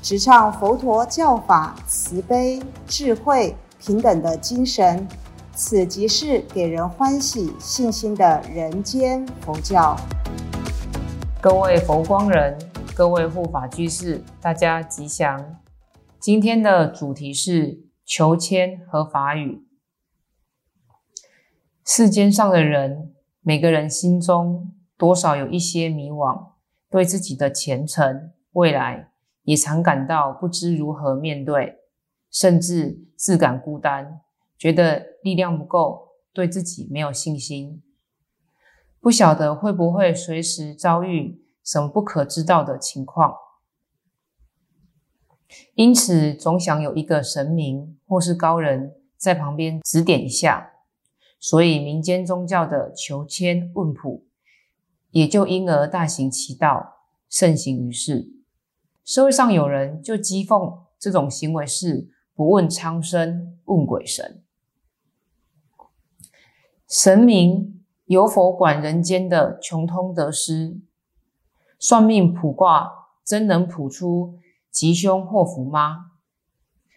直唱佛陀教法慈悲、智慧、平等的精神。此即是给人欢喜、信心的人间佛教。各位佛光人，各位护法居士，大家吉祥。今天的主题是求签和法语。世间上的人，每个人心中多少有一些迷惘，对自己的前程、未来也常感到不知如何面对，甚至自感孤单。觉得力量不够，对自己没有信心，不晓得会不会随时遭遇什么不可知道的情况，因此总想有一个神明或是高人在旁边指点一下，所以民间宗教的求签问卜也就因而大行其道，盛行于世。社会上有人就讥讽这种行为是不问苍生，问鬼神。神明有否管人间的穷通得失？算命卜卦真能卜出吉凶祸福吗？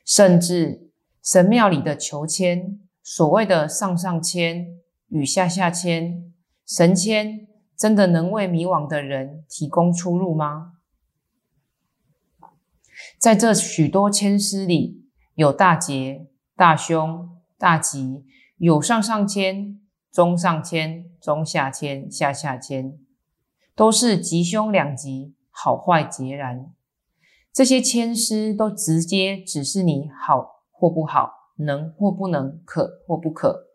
甚至神庙里的求签，所谓的上上签与下下签，神签真的能为迷惘的人提供出路吗？在这许多签诗里，有大劫、大凶、大吉，有上上签。中上签、中下签、下下签，都是吉凶两极，好坏皆然。这些签诗都直接指示你好或不好，能或不能，可或不可。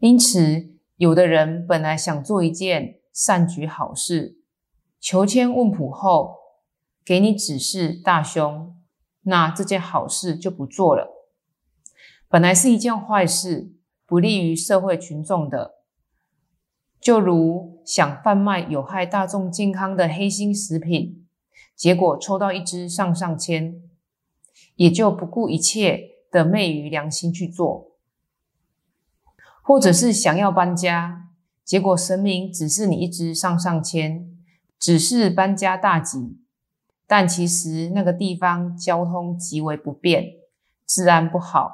因此，有的人本来想做一件善举好事，求签问卜后，给你指示大凶，那这件好事就不做了。本来是一件坏事。不利于社会群众的，就如想贩卖有害大众健康的黑心食品，结果抽到一支上上签，也就不顾一切的昧于良心去做；或者是想要搬家，结果神明指示你一支上上签，只是搬家大吉，但其实那个地方交通极为不便，治安不好。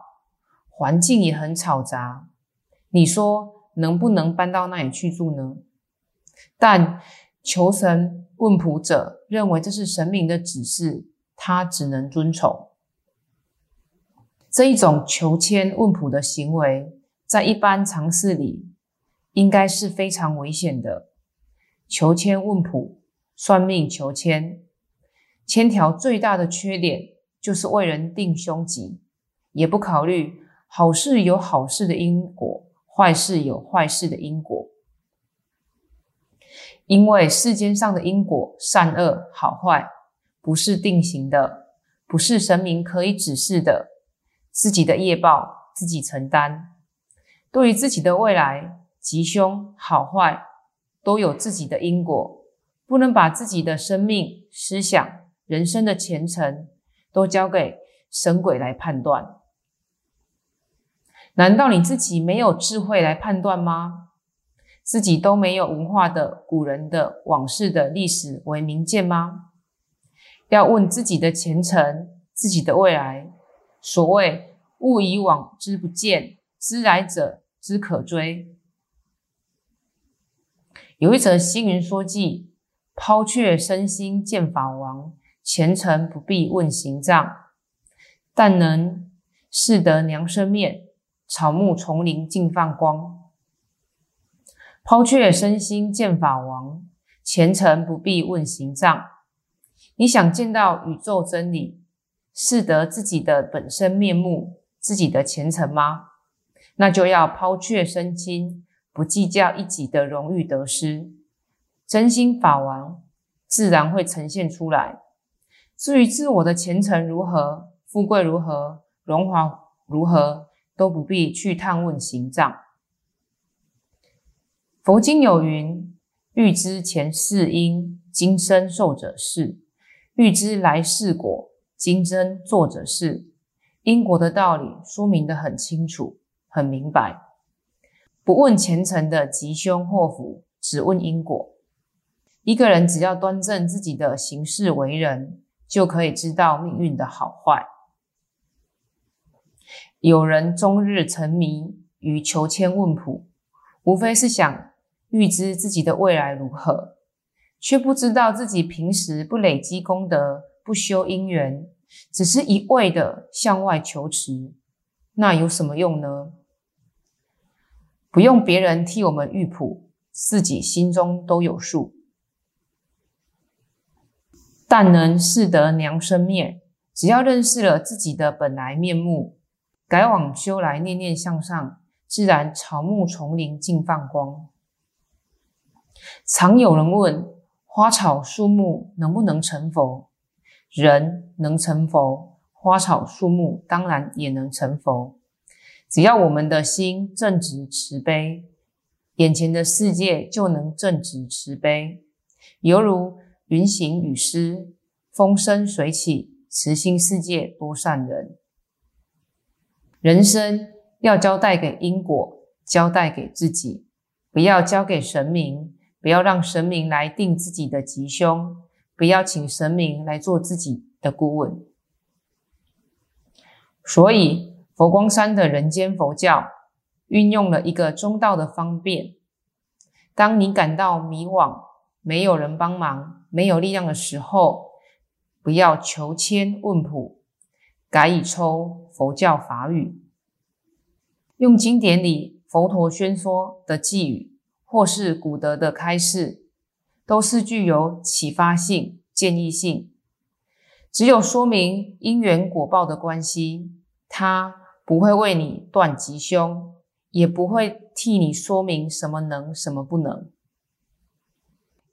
环境也很嘈杂，你说能不能搬到那里去住呢？但求神问卜者认为这是神明的指示，他只能遵从。这一种求签问卜的行为，在一般常识里，应该是非常危险的。求签问卜、算命求签，千条最大的缺点就是为人定凶吉，也不考虑。好事有好事的因果，坏事有坏事的因果。因为世间上的因果善恶好坏不是定型的，不是神明可以指示的，自己的业报自己承担。对于自己的未来吉凶好坏，都有自己的因果，不能把自己的生命、思想、人生的前程都交给神鬼来判断。难道你自己没有智慧来判断吗？自己都没有文化的古人的往事的历史为明鉴吗？要问自己的前程，自己的未来。所谓物以往之不见，知来者之可追。有一则星云说记：抛却身心见法王，前程不必问行藏，但能识得娘生面。草木丛林尽放光，抛却身心见法王，前程不必问行藏。你想见到宇宙真理，识得自己的本身面目，自己的前程吗？那就要抛却身心，不计较一己的荣誉得失，真心法王自然会呈现出来。至于自我的前程如何，富贵如何，荣华如何，都不必去探问行藏。佛经有云：“欲知前世因，今生受者是；欲知来世果，今生做者是。”因果的道理说明的很清楚、很明白，不问前程的吉凶祸福，只问因果。一个人只要端正自己的行事为人，就可以知道命运的好坏。有人终日沉迷于求签问卜，无非是想预知自己的未来如何，却不知道自己平时不累积功德、不修因缘。只是一味的向外求持，那有什么用呢？不用别人替我们预卜，自己心中都有数。但能识得娘生灭，只要认识了自己的本来面目，改往修来，念念向上，自然草木丛林尽放光。常有人问：花草树木能不能成佛？人能成佛，花草树木当然也能成佛。只要我们的心正直慈悲，眼前的世界就能正直慈悲，犹如云行雨施，风生水起，慈心世界多善人。人生要交代给因果，交代给自己，不要交给神明，不要让神明来定自己的吉凶。不要请神明来做自己的顾问，所以佛光山的人间佛教运用了一个中道的方便。当你感到迷惘、没有人帮忙、没有力量的时候，不要求签问卜，改以抽佛教法语，用经典里佛陀宣说的寄语，或是古德的开示。都是具有启发性、建议性，只有说明因缘果报的关系，它不会为你断吉凶，也不会替你说明什么能、什么不能，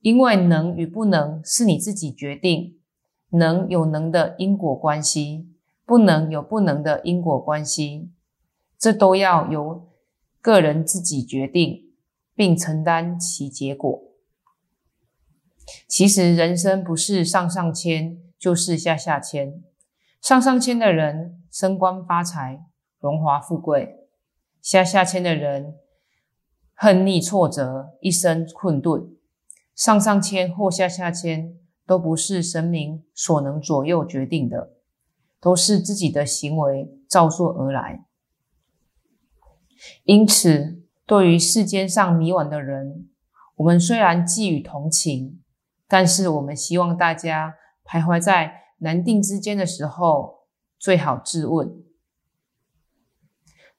因为能与不能是你自己决定，能有能的因果关系，不能有不能的因果关系，这都要由个人自己决定，并承担其结果。其实人生不是上上签就是下下签，上上签的人升官发财、荣华富贵，下下签的人恨逆挫折、一生困顿。上上签或下下签都不是神明所能左右决定的，都是自己的行为造作而来。因此，对于世间上迷惘的人，我们虽然寄予同情。但是我们希望大家徘徊在难定之间的时候，最好自问：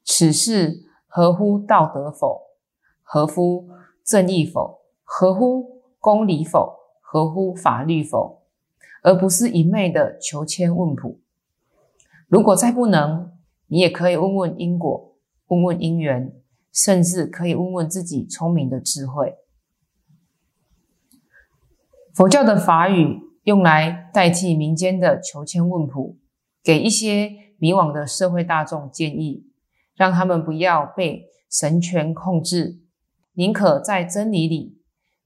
此事合乎道德否？合乎正义否？合乎公理否？合乎法律否？而不是一昧的求签问卜。如果再不能，你也可以问问因果，问问因缘，甚至可以问问自己聪明的智慧。佛教的法语用来代替民间的求签问卜，给一些迷惘的社会大众建议，让他们不要被神权控制，宁可在真理里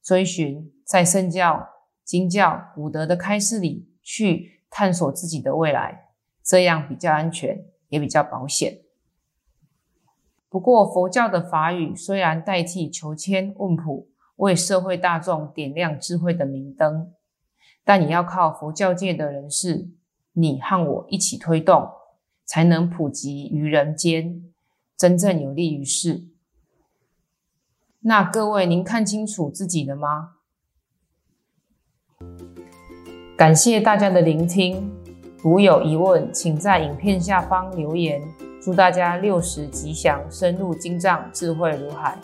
追寻，在圣教、经教、古德的开示里去探索自己的未来，这样比较安全，也比较保险。不过，佛教的法语虽然代替求签问卜。为社会大众点亮智慧的明灯，但你要靠佛教界的人士，你和我一起推动，才能普及于人间，真正有利于世。那各位，您看清楚自己了吗？感谢大家的聆听，如有疑问，请在影片下方留言。祝大家六十吉祥，深入经藏，智慧如海。